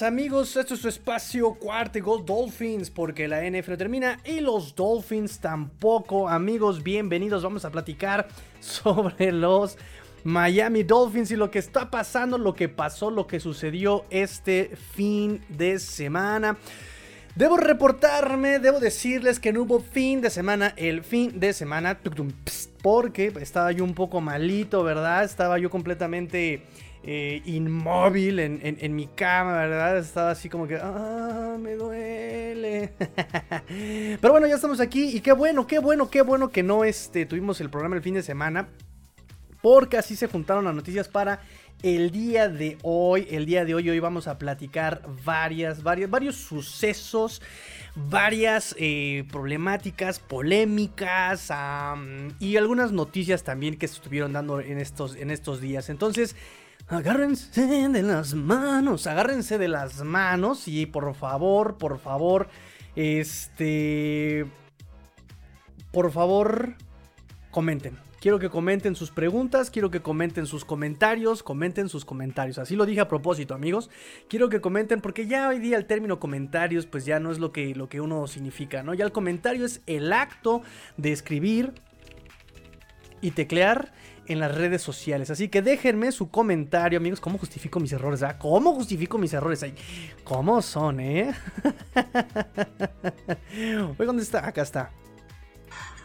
Bienvenidos amigos, esto es su espacio Cuarto Gold Dolphins porque la NFL termina y los Dolphins tampoco. Amigos, bienvenidos, vamos a platicar sobre los Miami Dolphins y lo que está pasando, lo que pasó, lo que sucedió este fin de semana. Debo reportarme, debo decirles que no hubo fin de semana, el fin de semana, porque estaba yo un poco malito, ¿verdad? Estaba yo completamente eh, inmóvil en, mi cama, ¿verdad? Estaba así como que, ah, me duele. Pero bueno, ya estamos aquí y qué bueno, qué bueno, qué bueno que no este, tuvimos el programa el fin de semana. Porque así se juntaron las noticias para el día de hoy. El día de hoy, hoy vamos a platicar varias, varias, varios sucesos varias eh, problemáticas, polémicas y algunas noticias también que se estuvieron dando en estos, en estos días. Entonces, agárrense de las manos, agárrense de las manos y por favor, por favor, este, por favor, comenten. Quiero que comenten sus preguntas, quiero que comenten sus comentarios, comenten sus comentarios. Así lo dije a propósito, amigos. Quiero que comenten porque ya hoy día el término comentarios pues ya no es lo que, lo que uno significa, ¿no? Ya el comentario es el acto de escribir y teclear en las redes sociales. Así que déjenme su comentario, amigos. ¿Cómo justifico mis errores? Ah? ¿Cómo justifico mis errores? Ay, ¿Cómo son, eh? Oye, ¿dónde está? Acá está.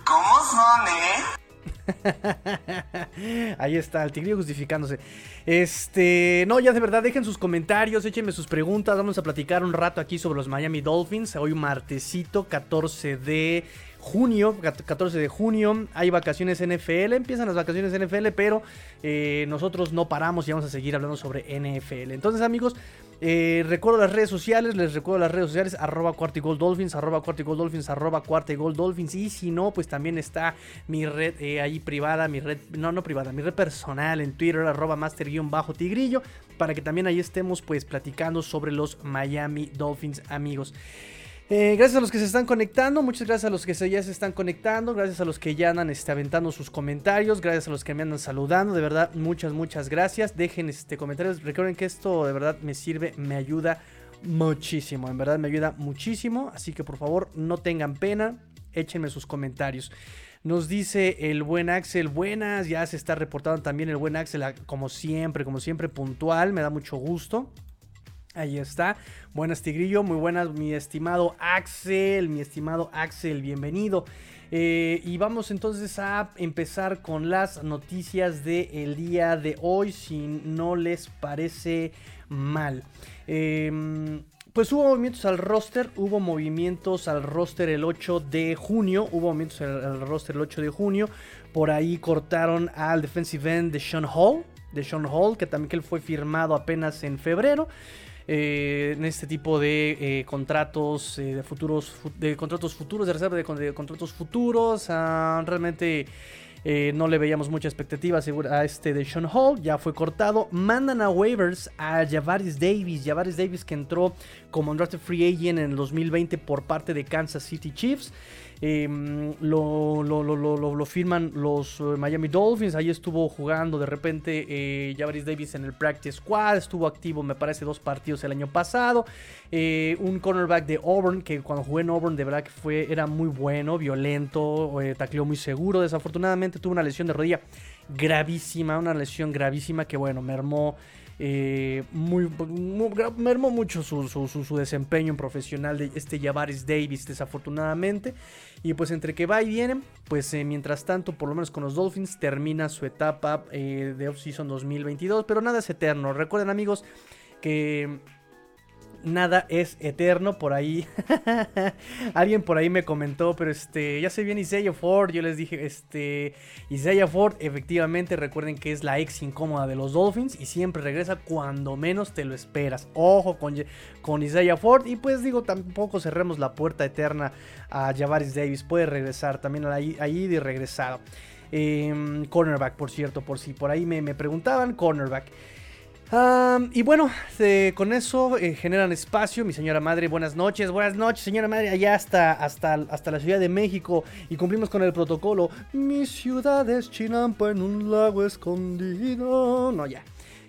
¿Cómo son, eh? Ahí está, el tigrillo justificándose. Este, no, ya de verdad, dejen sus comentarios, échenme sus preguntas. Vamos a platicar un rato aquí sobre los Miami Dolphins. Hoy martesito, 14 de junio, 14 de junio, hay vacaciones NFL, empiezan las vacaciones NFL, pero eh, nosotros no paramos y vamos a seguir hablando sobre NFL. Entonces amigos, eh, recuerdo las redes sociales, les recuerdo las redes sociales, arroba cuartigol dolphins, arroba cuartigol dolphins, arroba cuartigol dolphins, y si no, pues también está mi red eh, ahí privada, mi red, no, no privada, mi red personal en Twitter, arroba master-tigrillo, para que también ahí estemos pues platicando sobre los Miami Dolphins amigos. Eh, gracias a los que se están conectando, muchas gracias a los que ya se están conectando, gracias a los que ya andan este, aventando sus comentarios, gracias a los que me andan saludando, de verdad, muchas, muchas gracias. Dejen este comentarios, recuerden que esto de verdad me sirve, me ayuda muchísimo, en verdad me ayuda muchísimo, así que por favor no tengan pena, échenme sus comentarios. Nos dice el buen Axel, buenas, ya se está reportando también el buen Axel, como siempre, como siempre puntual, me da mucho gusto. Ahí está. Buenas, Tigrillo. Muy buenas, mi estimado Axel. Mi estimado Axel, bienvenido. Eh, y vamos entonces a empezar con las noticias del día de hoy, si no les parece mal. Em, pues hubo movimientos al roster, hubo movimientos al roster el 8 de junio, hubo movimientos al, roster el 8 de junio, por ahí cortaron al defensive end de Sean Hall, de Sean Hall, que también él fue firmado apenas en febrero. Eh, en este tipo de eh, contratos eh, de futuros de contratos futuros de reserva de, contratos futuros ah, realmente no le veíamos mucha expectativa a este de Sean Hall, ya fue cortado. Mandan a waivers a Javaris Davis. Javaris Davis que entró como undrafted free agent en el 2020 por parte de Kansas City Chiefs. Em, lo, lo, firman los eh, Miami Dolphins. Ahí estuvo jugando de repente eh, Javaris Davis en el Practice Squad. Estuvo activo, me parece, dos partidos el año pasado. Eh, un cornerback de Auburn, que cuando jugué en Auburn, de verdad que fue, era muy bueno, violento, eh, tacleó muy seguro. Desafortunadamente tuvo una lesión de rodilla gravísima, una lesión gravísima que, bueno, mermó eh, muy, mermó mucho su, desempeño en profesional de este Javaris Davis, desafortunadamente. Y pues entre que va y viene, pues eh, mientras tanto, por lo menos con los Dolphins, termina su etapa eh, de off-season 2022. Pero nada es eterno. Recuerden, amigos, que nada es eterno. Por ahí, alguien por ahí me comentó, pero este, ya se viene Isaiah Ford. Yo les dije, este, Isaiah Ford, efectivamente, recuerden que es la ex incómoda de los Dolphins y siempre regresa cuando menos te lo esperas. Ojo con, con Isaiah Ford. Y pues digo, tampoco cerremos la puerta eterna a Javaris Davis. Puede regresar también ahí, ahí de regresado. Em, cornerback, por cierto, por si por ahí me, me preguntaban, cornerback y bueno, con eso eh, generan espacio. Mi señora madre, buenas noches. Buenas noches, señora madre, allá hasta, hasta, hasta la Ciudad de México. Y cumplimos con el protocolo. Mi ciudad es Chinampa en un lago escondido. No, ya.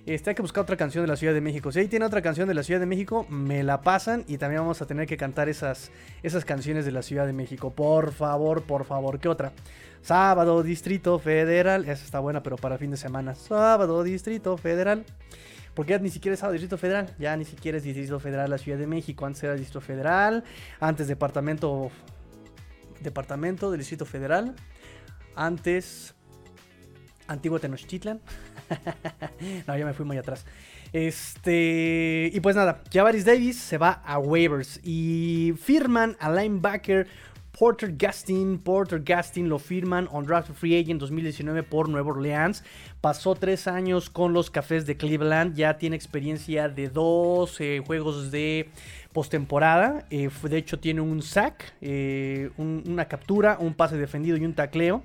Este, hay que buscar otra canción de la Ciudad de México. Si ahí tiene otra canción de la Ciudad de México, me la pasan y también vamos a tener que cantar esas, esas canciones de la Ciudad de México. Por favor, por favor. ¿Qué otra? Sábado, Distrito Federal. Esa está buena, pero para fin de semana. Sábado, Distrito Federal. Porque ya ni siquiera es Sábado Distrito Federal. Ya ni siquiera es Distrito Federal la Ciudad de México. Antes era Distrito Federal. Antes Departamento. Departamento del Distrito Federal. Antes. Antiguo Tenochtitlan. no, ya me fui muy atrás. Este. Y pues nada, Javaris Davis se va a waivers. Y firman a linebacker Porter Gastin. Porter Gastin lo firman on draft free agent 2019 por Nueva Orleans. Pasó tres años con los Cafés de Cleveland. Ya tiene experiencia de dos juegos de postemporada. Eh, de hecho, tiene un sack, eh, una captura, un pase defendido y un tacleo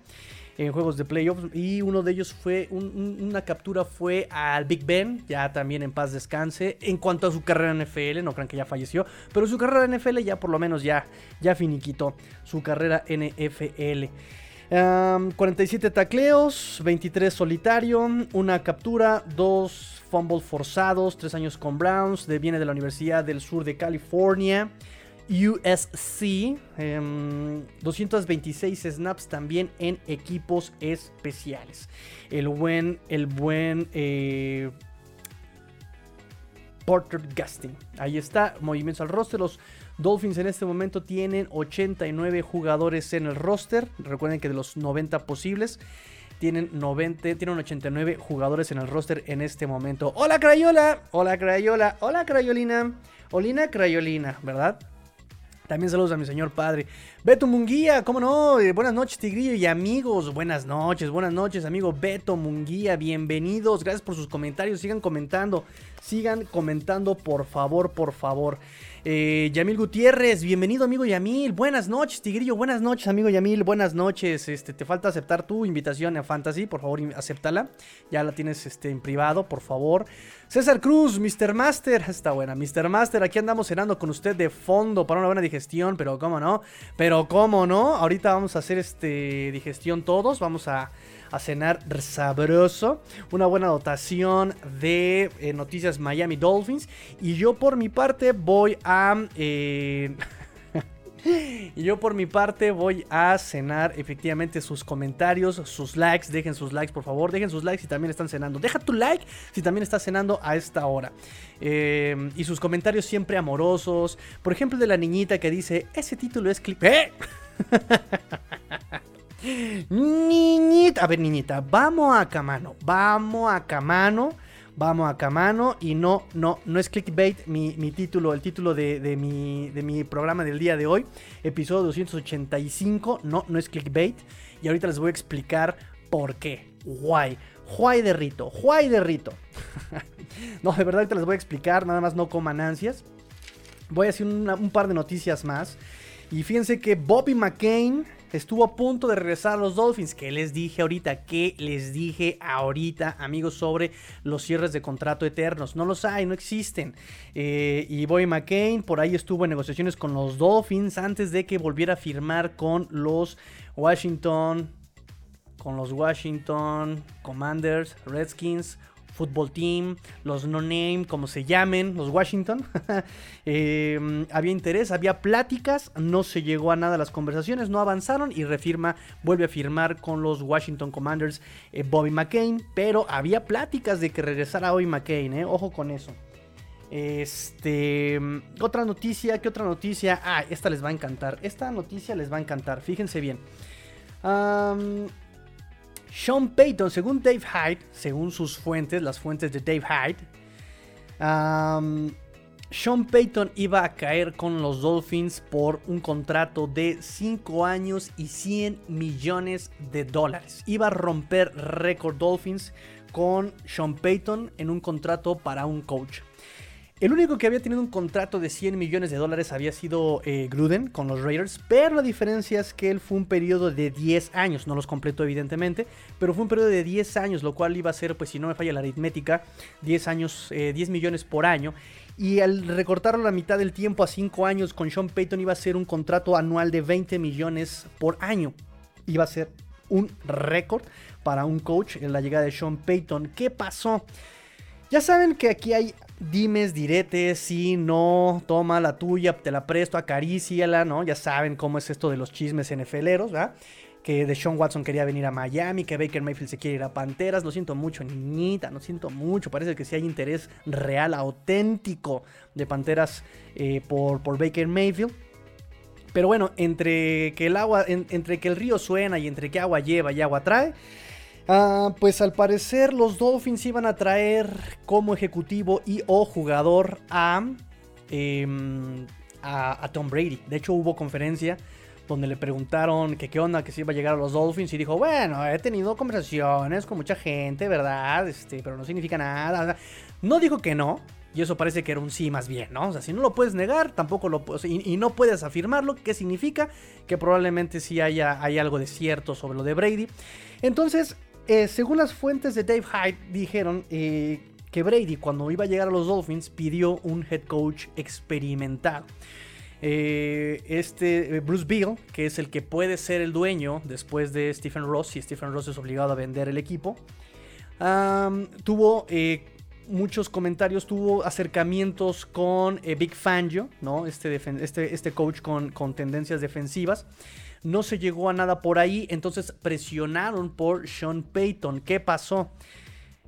en juegos de playoffs. Y uno de ellos fue, una captura fue al Big Ben, ya también en paz descanse. En cuanto a su carrera en NFL, no crean que ya falleció, pero su carrera en NFL ya por lo menos ya, ya finiquitó su carrera NFL. 47 tacleos, 23 solitario, una captura, dos fumbles forzados, 3 años con Browns, de, viene de la Universidad del Sur de California. USC. 226 em, snaps también en equipos especiales. El buen, el buen eh, Porter Gusting. Ahí está, movimientos al roster. Los Dolphins en este momento tienen 89 jugadores en el roster. Recuerden que de los 90 posibles. Tienen, 90, tienen 89 jugadores en el roster en este momento. Hola Crayola, hola Crayola, hola Crayolina, Olina Crayolina, ¿verdad? También saludos a mi señor padre. Beto Munguía, ¿cómo no? Eh, buenas noches, Tigrillo y amigos. Buenas noches, buenas noches, amigo Beto Munguía. Bienvenidos. Gracias por sus comentarios. Sigan comentando. Sigan comentando, por favor, por favor. Eh, Yamil Gutiérrez, bienvenido amigo Yamil. Buenas noches, Tigrillo. Buenas noches, amigo Yamil. Buenas noches. Este, te falta aceptar tu invitación a Fantasy. Por favor, acéptala. Ya la tienes este, en privado, por favor. César Cruz, Mr. Master. Está buena, Mr. Master. Aquí andamos cenando con usted de fondo para una buena digestión. Pero cómo no. Pero cómo no. Ahorita vamos a hacer este digestión todos. Vamos a cenar sabroso. Una buena dotación de eh, noticias Miami Dolphins. Y yo por mi parte voy a... Eh, y yo por mi parte voy a cenar efectivamente sus comentarios, sus likes. Dejen sus likes, por favor. Dejen sus likes si también están cenando. Deja tu like si también estás cenando a esta hora. Eh, y sus comentarios siempre amorosos. Por ejemplo, de la niñita que dice, ese título es clip... ¿Eh? Niñita, a ver, niñita, vamos a Camano, vamos a Camano, vamos a Camano. Y no, no, no es clickbait mi, título, el título de, mi, de mi programa del día de hoy, episodio 285. No, no es clickbait. Y ahorita les voy a explicar por qué. Why. Why de rito, why de rito. no, de verdad, ahorita les voy a explicar, nada más no coman ansias. Voy a hacer un par de noticias más. Y fíjense que Bobby McCain estuvo a punto de regresar a los Dolphins. ¿Qué les dije ahorita? ¿Qué les dije ahorita, amigos, sobre los cierres de contrato eternos? No los hay, no existen. Eh, y Bobby McCain por ahí estuvo en negociaciones con los Dolphins antes de que volviera a firmar con los Washington. Con los Washington Commanders, Redskins, Football Team, los No Name, como se llamen, los Washington. Em, había interés, había pláticas, no se llegó a nada las conversaciones, no avanzaron y refirma, vuelve a firmar con los Washington Commanders eh, Bobby McCain, pero había pláticas de que regresara Bobby McCain, eh, ojo con eso. Este, otra noticia, ¿qué otra noticia? Ah, esta les va a encantar. Esta noticia les va a encantar, fíjense bien. Sean Payton, según Dave Hyde, según sus fuentes, las fuentes de Dave Hyde, Sean Payton iba a caer con los Dolphins por un contrato de 5 años y 100 millones de dólares. Iba a romper récord Dolphins con Sean Payton en un contrato para un coach. El único que había tenido un contrato de 100 millones de dólares había sido eh, Gruden con los Raiders, pero la diferencia es que él fue un periodo de 10 años, no los completó evidentemente, pero fue un periodo de 10 años, lo cual iba a ser, pues si no me falla la aritmética, 10 años, 10 eh, millones por año. Y al recortarlo la mitad del tiempo a 5 años con Sean Payton iba a ser un contrato anual de 20 millones por año. Iba a ser un récord para un coach en la llegada de Sean Payton. ¿Qué pasó? Ya saben que aquí hay dimes, diretes, si no, toma la tuya, te la presto, acaríciala, ¿no? Ya saben cómo es esto de los chismes NFLeros, ¿verdad? Que de Sean Watson quería venir a Miami, que Baker Mayfield se quiere ir a Panteras. Lo siento mucho, niñita, lo siento mucho. Parece que sí hay interés real, auténtico de Panteras eh, por, por Baker Mayfield. Pero bueno, entre que el agua, entre que el río suena y entre que agua lleva y agua trae, ah, pues al parecer los Dolphins iban a traer como ejecutivo y o jugador em, a, a, Tom Brady. De hecho hubo conferencia donde le preguntaron que qué onda, que si iba a llegar a los Dolphins y dijo, bueno, he tenido conversaciones con mucha gente, ¿verdad? Este, pero no significa nada. No dijo que no, y eso parece que era un sí más bien, ¿no? O sea, si no lo puedes negar, tampoco lo puedes... Y, no puedes afirmarlo, ¿qué significa? Que probablemente sí haya hay algo de cierto sobre lo de Brady. Entonces, eh, según las fuentes de Dave Hyde, dijeron eh, que Brady, cuando iba a llegar a los Dolphins, pidió un head coach experimental. Eh, este Bruce Beal, que es el que puede ser el dueño después de Stephen Ross, si Stephen Ross es obligado a vender el equipo, tuvo muchos comentarios, tuvo acercamientos con eh, Big Fangio, ¿no? Este, este, este coach con, con, tendencias defensivas. No se llegó a nada por ahí, entonces presionaron por Sean Payton. ¿Qué pasó?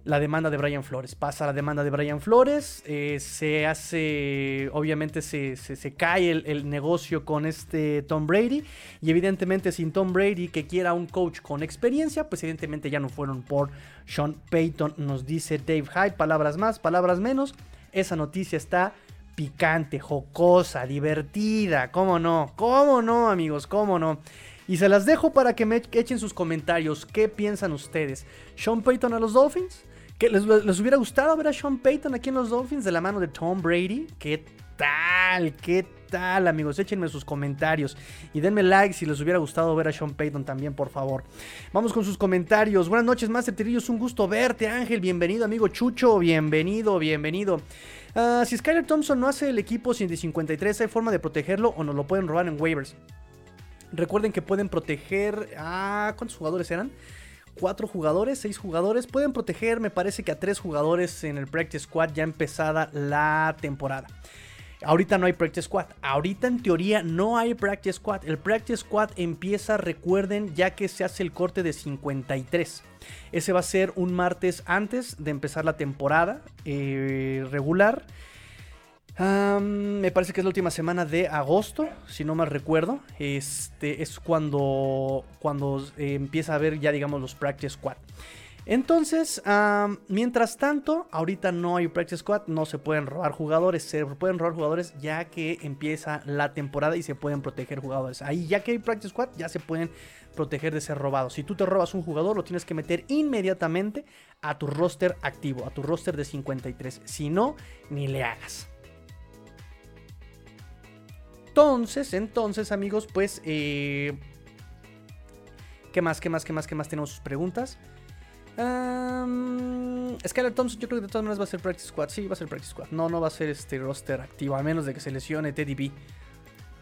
la demanda de Brian Flores. Pasa la demanda de Brian Flores, eh, se hace, obviamente se, cae el, negocio con este Tom Brady y evidentemente sin Tom Brady que quiera un coach con experiencia, pues evidentemente ya no fueron por Sean Payton, nos dice Dave Hyde, palabras más, palabras menos, esa noticia está picante, jocosa, divertida, cómo no, cómo no amigos, cómo no. Y se las dejo para que me echen sus comentarios. ¿Qué piensan ustedes? ¿Sean Payton a los Dolphins? les, hubiera gustado ver a Sean Payton aquí en los Dolphins de la mano de Tom Brady? ¿Qué tal? ¿Qué tal, amigos? Échenme sus comentarios y denme like si les hubiera gustado ver a Sean Payton también, por favor. Vamos con sus comentarios. Buenas noches, Master Tirillo. Es un gusto verte, Ángel. Bienvenido, amigo Chucho. Bienvenido, bienvenido. Ah, si Skyler Thompson no hace el equipo sin de 53, ¿hay forma de protegerlo o nos lo pueden robar en waivers? Recuerden que pueden proteger a... ¿Cuántos jugadores eran? cuatro jugadores, seis jugadores. Pueden proteger, me parece que a tres jugadores en el Practice Squad ya empezada la temporada. Ahorita no hay Practice Squad. Ahorita en teoría no hay Practice Squad. El Practice Squad empieza, recuerden, ya que se hace el corte de 53. Ese va a ser un martes antes de empezar la temporada eh, regular me parece que es la última semana de agosto, si no mal recuerdo. Este es cuando, cuando eh, empieza a haber ya, digamos, los Practice Squad. Entonces, mientras tanto, ahorita no hay Practice Squad, no se pueden robar jugadores, se pueden robar jugadores ya que empieza la temporada y se pueden proteger jugadores. Ahí ya que hay Practice Squad, ya se pueden proteger de ser robados. Si tú te robas un jugador, lo tienes que meter inmediatamente a tu roster activo, a tu roster de 53. Si no, ni le hagas. Entonces, entonces, amigos, pues. Eh, ¿Qué más? ¿Qué más? ¿Qué más? ¿Qué más? Tenemos sus preguntas. Um, Skyler Thompson, yo creo que de todas maneras va a ser Practice Squad. Sí, va a ser Practice Squad. No, no va a ser este roster activo, a menos de que se lesione Teddy B.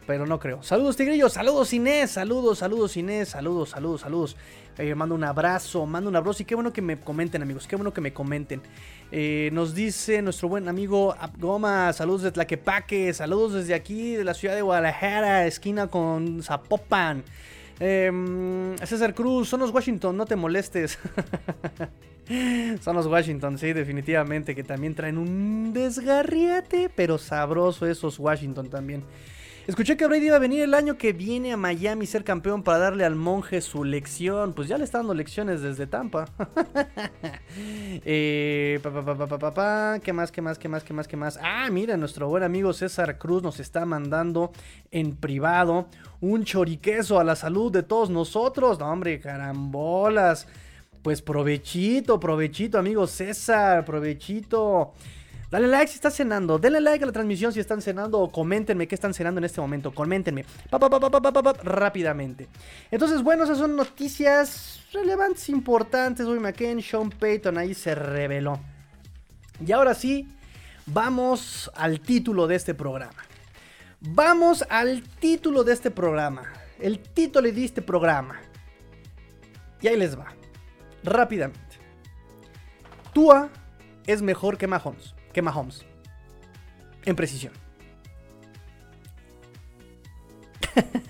Pero no creo. Saludos, Tigrillos. Saludos, Inés. Saludos, saludos, Inés. Saludos, saludos, saludos. Eh, mando un abrazo, mando un abrazo. Y qué bueno que me comenten, amigos. Qué bueno que me comenten. Eh, nos dice nuestro buen amigo Abgoma, saludos de Tlaquepaque, saludos desde aquí, de la ciudad de Guadalajara, esquina con Zapopan. Em, César Cruz, son los Washington, no te molestes. son los Washington, sí, definitivamente, que también traen un desgarriate, pero sabroso esos Washington también. Escuché que Brady iba a venir el año que viene a Miami ser campeón para darle al monje su lección. Pues ya le está dando lecciones desde Tampa. eh, ¿Qué más? ¿Qué más? ¿Qué más? ¿Qué más? ¿Qué más? Ah, mira, nuestro buen amigo César Cruz nos está mandando en privado un choriqueso a la salud de todos nosotros. No, hombre, carambolas. Pues provechito, provechito, amigo César, provechito. Dale like si estás cenando. Denle like a la transmisión si están cenando. O coméntenme qué están cenando en este momento. Coméntenme. rápidamente. Entonces, bueno, esas son noticias relevantes, importantes. Hoy McCain, Sean Payton ahí se reveló. Y ahora sí, vamos al título de este programa. Vamos al título de este programa. El título de este programa. Y ahí les va. Rápidamente. Tua es mejor que Mahomes. Que Mahomes. En precisión.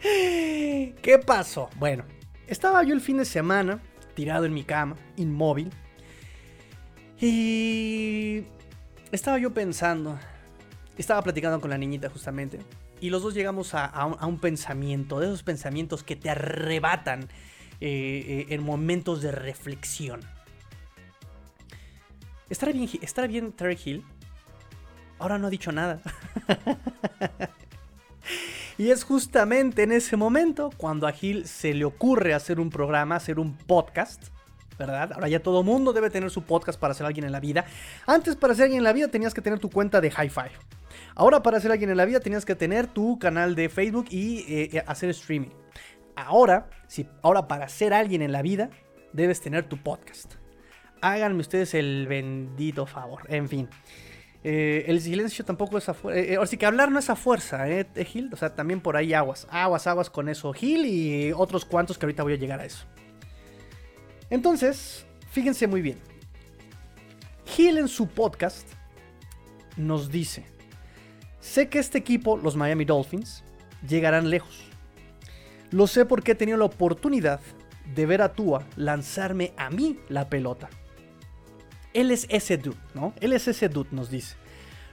¿Qué pasó? Bueno, estaba yo el fin de semana tirado en mi cama, inmóvil. Y estaba yo pensando, estaba platicando con la niñita justamente, y los dos llegamos a, un, pensamiento, de esos pensamientos que te arrebatan eh, eh, en momentos de reflexión. ¿Estará bien, ¿Estará bien Terry Hill? Ahora no ha dicho nada. y es justamente en ese momento cuando a Hill se le ocurre hacer un programa, hacer un podcast. ¿verdad? Ahora ya todo mundo debe tener su podcast para ser alguien en la vida. Antes para ser alguien en la vida tenías que tener tu cuenta de Hi-Fi. Ahora para ser alguien en la vida tenías que tener tu canal de Facebook y eh, eh, hacer streaming. Ahora, si, ahora para ser alguien en la vida debes tener tu podcast. Háganme ustedes el bendito favor. En fin. Eh, el silencio tampoco es a fuerza. Eh, ahora sí que hablar no es a fuerza, ¿eh, Gil? O sea, también por ahí aguas. Aguas, aguas con eso, Gil y otros cuantos que ahorita voy a llegar a eso. Entonces, fíjense muy bien. Gil en su podcast nos dice: Sé que este equipo, los Miami Dolphins, llegarán lejos. Lo sé porque he tenido la oportunidad de ver a Tua lanzarme a mí la pelota. Él es ese dude, ¿no? Él es ese dude, nos dice.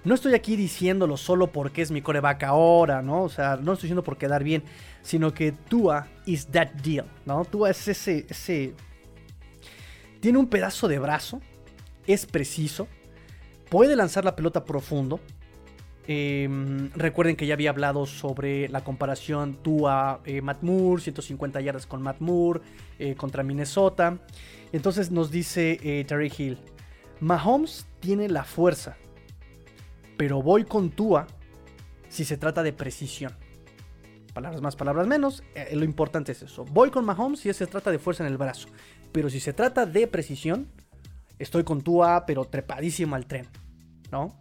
No estoy aquí diciéndolo solo porque es mi coreback ahora, ¿no? O sea, no estoy diciendo por quedar bien, sino que Tua is that deal, ¿no? Tua es ese, ese... Tiene un pedazo de brazo, es preciso, puede lanzar la pelota profundo. Em, recuerden que ya había hablado sobre la comparación Tua eh, Matt Moore, 150 yardas con Matt Moore eh, contra Minnesota. Entonces nos dice eh, Terry Hill, Mahomes tiene la fuerza, pero voy con Tua si se trata de precisión. Palabras más, palabras menos, eh, lo importante es eso. Voy con Mahomes si se trata de fuerza en el brazo, pero si se trata de precisión, estoy con Tua, pero trepadísimo al tren, ¿no?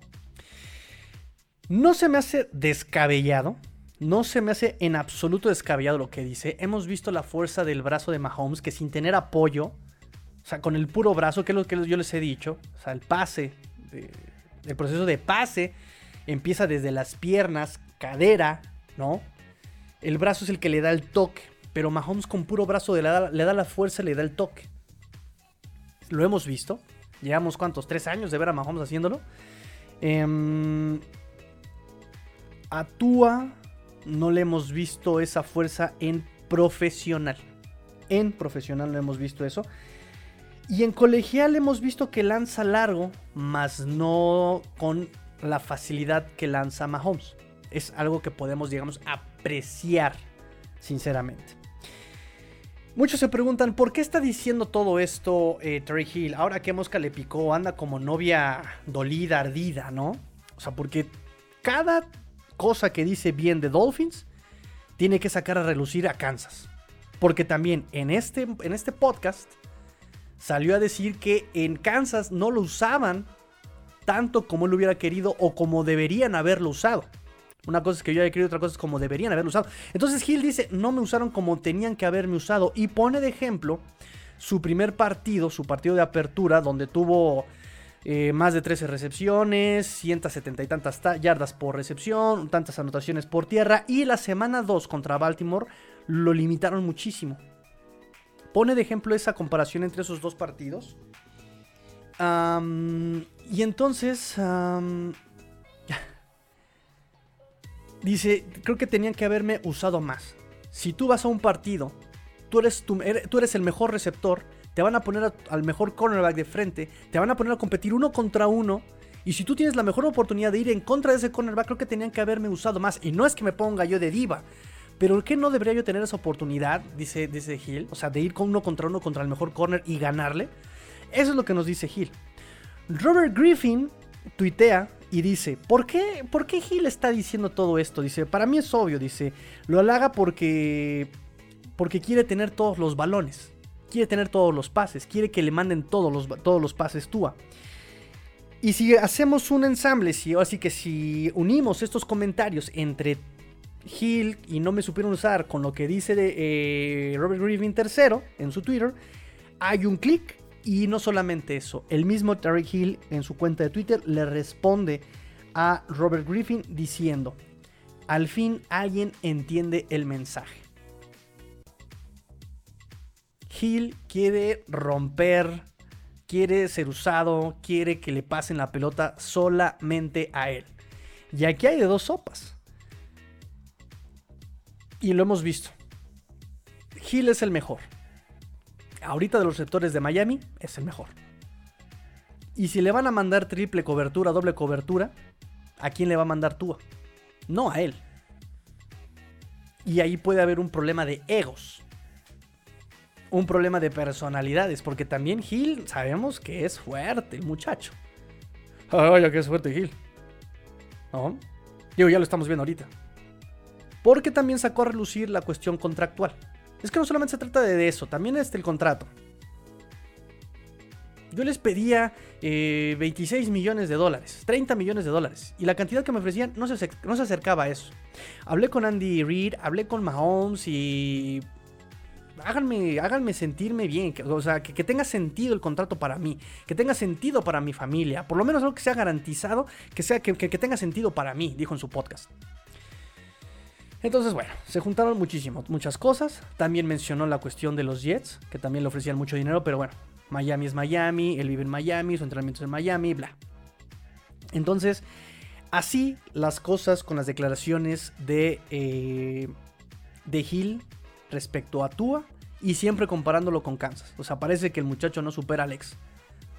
No se me hace descabellado, no se me hace en absoluto descabellado lo que dice. Hemos visto la fuerza del brazo de Mahomes que sin tener apoyo o sea, con el puro brazo, que es lo que yo les he dicho. O sea, el pase, el proceso de pase empieza desde las piernas, cadera, ¿no? El brazo es el que le da el toque. Pero Mahomes con puro brazo le da, le da la fuerza, le da el toque. Lo hemos visto. Llevamos cuántos, tres años de ver a Mahomes haciéndolo. Eh, a Tua no le hemos visto esa fuerza en profesional. En profesional no hemos visto eso. Y en colegial hemos visto que lanza largo, mas no con la facilidad que lanza Mahomes. Es algo que podemos, digamos, apreciar, sinceramente. Muchos se preguntan, ¿por qué está diciendo todo esto eh, Terry Hill? Ahora que Mosca le picó, anda como novia dolida, ardida, ¿no? O sea, porque cada cosa que dice bien de Dolphins tiene que sacar a relucir a Kansas. Porque también en este, en este podcast salió a decir que en Kansas no lo usaban tanto como él hubiera querido o como deberían haberlo usado. Una cosa es que yo haya querido, otra cosa es como deberían haberlo usado. Entonces Hill dice, no me usaron como tenían que haberme usado. Y pone de ejemplo su primer partido, su partido de apertura, donde tuvo eh, más de 13 recepciones, 170 y tantas yardas por recepción, tantas anotaciones por tierra. Y la semana 2 contra Baltimore lo limitaron muchísimo pone de ejemplo esa comparación entre esos dos partidos. y entonces... dice, creo que tenían que haberme usado más. Si tú vas a un partido, tú eres, tú eres el mejor receptor, te van a poner al mejor cornerback de frente, te van a poner a competir uno contra uno. Y si tú tienes la mejor oportunidad de ir en contra de ese cornerback, creo que tenían que haberme usado más. Y no es que me ponga yo de diva, pero ¿qué no debería yo tener esa oportunidad? Dice, dice Hill. O sea, de ir con uno contra uno contra el mejor corner y ganarle. Eso es lo que nos dice Hill. Robert Griffin tuitea y dice, ¿por qué, ¿por qué Hill está diciendo todo esto? Dice, para mí es obvio, dice, lo halaga porque, porque quiere tener todos los balones, quiere tener todos los pases, quiere que le manden todos los, todos los pases Tua. Y si hacemos un ensamble, así que si unimos estos comentarios entre Hill y no me supieron usar con lo que dice de, eh, Robert Griffin III en su Twitter, hay un clic Y no solamente eso, el mismo Terry Hill en su cuenta de Twitter le responde a Robert Griffin diciendo, al fin alguien entiende el mensaje. Hill quiere romper, quiere ser usado, quiere que le pasen la pelota solamente a él. Y aquí hay de dos sopas. Y lo hemos visto. Hill es el mejor. Ahorita de los sectores de Miami es el mejor. Y si le van a mandar triple cobertura, doble cobertura, ¿a quién le va a mandar Tua? No a él. Y ahí puede haber un problema de egos. Un problema de personalidades. Porque también Hill sabemos que es fuerte, el muchacho. Ay, que es fuerte Hill. ¿No? Digo, ya lo estamos viendo ahorita. Porque también sacó a relucir la cuestión contractual. Es que no solamente se trata de eso, también es el contrato. Yo les pedía 26 eh, millones de dólares, 30 millones de dólares. Y la cantidad que me ofrecían no se, no se acercaba a eso. Hablé con Andy Reid, hablé con Mahomes y háganme, háganme sentirme bien, que, o sea, que, tenga sentido el contrato para mí, que tenga sentido para mi familia, por lo menos algo que sea garantizado, que, sea, que, que tenga sentido para mí, dijo en su podcast. Entonces, bueno, se juntaron muchísimo, muchas cosas. También mencionó la cuestión de los Jets, que también le ofrecían mucho dinero, pero bueno, Miami es Miami, él vive en Miami, su entrenamiento es en Miami, bla. Entonces, así las cosas con las declaraciones de, eh, de Hill respecto a Tua y siempre comparándolo con Kansas. O sea, parece que el muchacho no supera a Alex,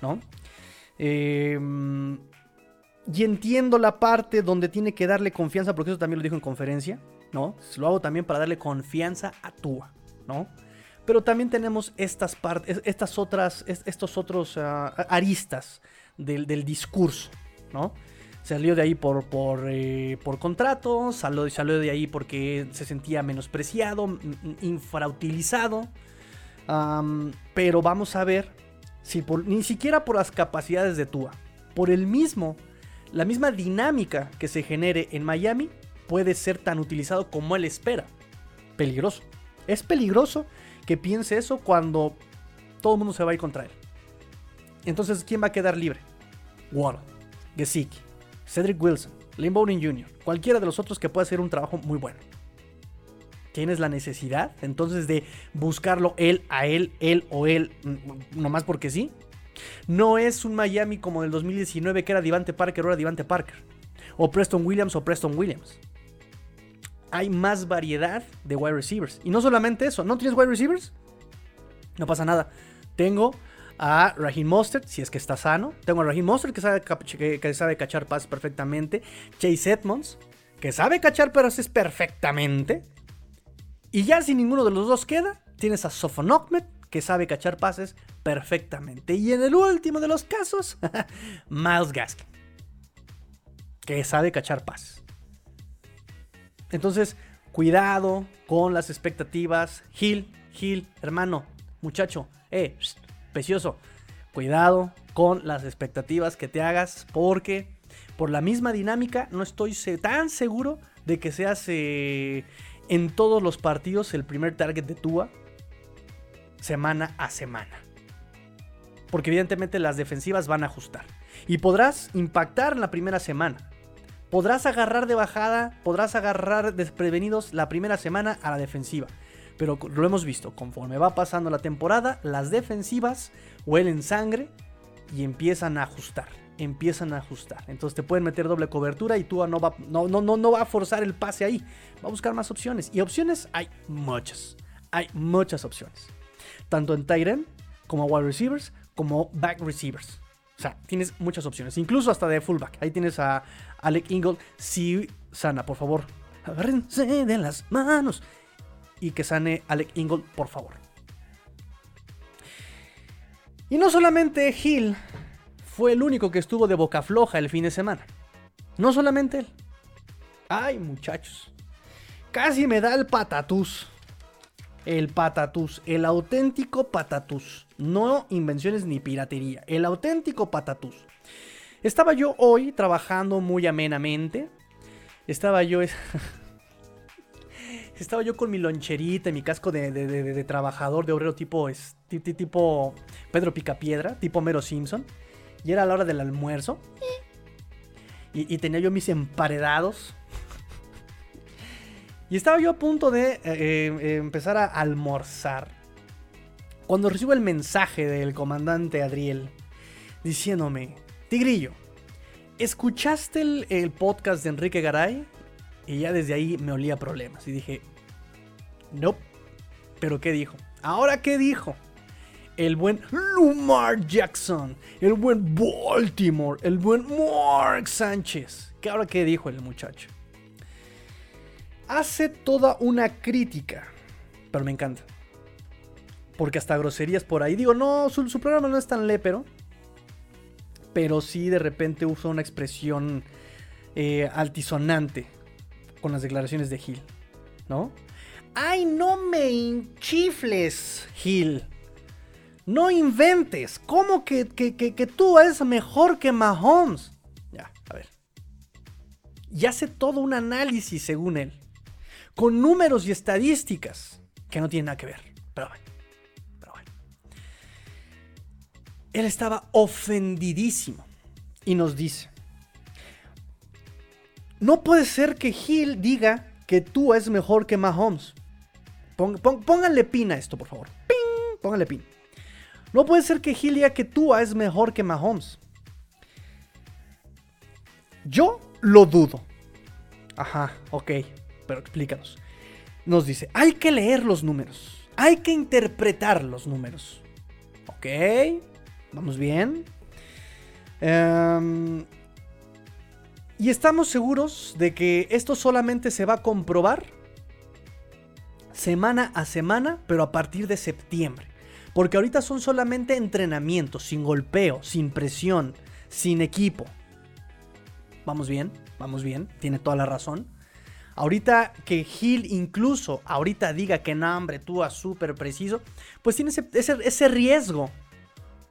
¿no? Eh, y entiendo la parte donde tiene que darle confianza, porque eso también lo dijo en conferencia. ¿No? Lo hago también para darle confianza a Tua, ¿no? Pero también tenemos estas partes, estas otras, estos otros ah, aristas del, discurso, ¿no? Salió de ahí por, por, eh, por contrato, salió, salió, de ahí porque se sentía menospreciado, infrautilizado. pero vamos a ver si ni siquiera por las capacidades de Tua, por el mismo, la misma dinámica que se genere en Miami, puede ser tan utilizado como él espera. Peligroso. Es peligroso que piense eso cuando todo el mundo se va a ir contra él. Entonces, ¿quién va a quedar libre? Waddle, Gesicki, Cedric Wilson, Lynn Jr., cualquiera de los otros que pueda hacer un trabajo muy bueno. ¿Tienes la necesidad entonces de buscarlo él a él, él o él, mm, nomás porque sí? No es un Miami como el 2019 que era Divante Parker o era Divante Parker. O Preston Williams o Preston Williams hay más variedad de wide receivers. Y no solamente eso, ¿no tienes wide receivers? No pasa nada. Tengo a Raheem Mostert, si es que está sano. Tengo a Raheem Mostert, que sabe, que, sabe cachar pases perfectamente. Chase Edmonds, que sabe cachar pases perfectamente. Y ya si ninguno de los dos queda, tienes a Sofon que sabe cachar pases perfectamente. Y en el último de los casos, Miles Gaskin, que sabe cachar pases. Entonces, cuidado con las expectativas. Gil, Gil, hermano, muchacho, eh, precioso. Cuidado con las expectativas que te hagas porque por la misma dinámica no estoy tan seguro de que seas eh, en todos los partidos el primer target de Tua semana a semana. Porque evidentemente las defensivas van a ajustar. Y podrás impactar en la primera semana podrás agarrar de bajada, podrás agarrar desprevenidos la primera semana a la defensiva. Pero lo hemos visto, conforme va pasando la temporada, las defensivas huelen sangre y empiezan a ajustar. Empiezan a ajustar. Entonces te pueden meter doble cobertura y tú no va, no, no, no, no va a forzar el pase ahí. Va a buscar más opciones. Y opciones hay muchas. Hay muchas opciones. Tanto en tight como wide receivers como back receivers. O sea, tienes muchas opciones, incluso hasta de fullback. Ahí tienes a Alec Ingold. Si sana, por favor, agárrense de las manos. Y que sane Alec Ingold, por favor. Y no solamente Hill fue el único que estuvo de boca floja el fin de semana. No solamente él. Ay, muchachos. Casi me da el patatús. El patatús, el auténtico patatús. No invenciones ni piratería, el auténtico patatús. Estaba yo hoy trabajando muy amenamente. Estaba yo... estaba yo con mi loncherita y mi casco de, de- trabajador, de obrero tipo, es- ti- ti- tipo Pedro Picapiedra, tipo Mero Simpson. Y era la hora del almuerzo. Y, y tenía yo mis emparedados. Y estaba yo a punto de eh, eh, empezar a almorzar. Cuando recibo el mensaje del comandante Adriel diciéndome, Tigrillo, ¿escuchaste el, podcast de Enrique Garay? Y ya desde ahí me olía problemas. Y dije, no. ¿Pero qué dijo? ¿Ahora qué dijo? El buen Lumar Jackson. El buen Baltimore. El buen Mark Sánchez. ¿Qué ahora qué dijo el muchacho? Hace toda una crítica. Pero me encanta. Porque hasta groserías por ahí. Digo, no, su, programa no es tan lépero. Pero sí de repente usa una expresión eh, altisonante con las declaraciones de Gil, ¿no? ¡Ay, no me hinchifles, Gil! No inventes. ¿Cómo que, que, que, que tú eres mejor que Mahomes? Ya, a ver. Y hace todo un análisis, según él. Con números y estadísticas. Que no tienen nada que ver. Pero bueno. Él estaba ofendidísimo. Y nos dice. No puede ser que Gil diga que tú es mejor que Mahomes. Pong- pong- pónganle pin a esto, por favor. ¡Ping! Pónganle pin. No puede ser que Gil diga que Tua es mejor que Mahomes. Yo lo dudo. Ajá, ok, pero explícanos. Nos dice, hay que leer los números. Hay que interpretar los números. Ok, vamos bien. Em, y estamos seguros de que esto solamente se va a comprobar semana a semana, pero a partir de septiembre. Porque ahorita son solamente entrenamientos, sin golpeo, sin presión, sin equipo. Vamos bien, vamos bien, tiene toda la razón. Ahorita que Gil incluso ahorita diga que no, hombre, tú a súper preciso, pues tiene ese, ese- ese riesgo.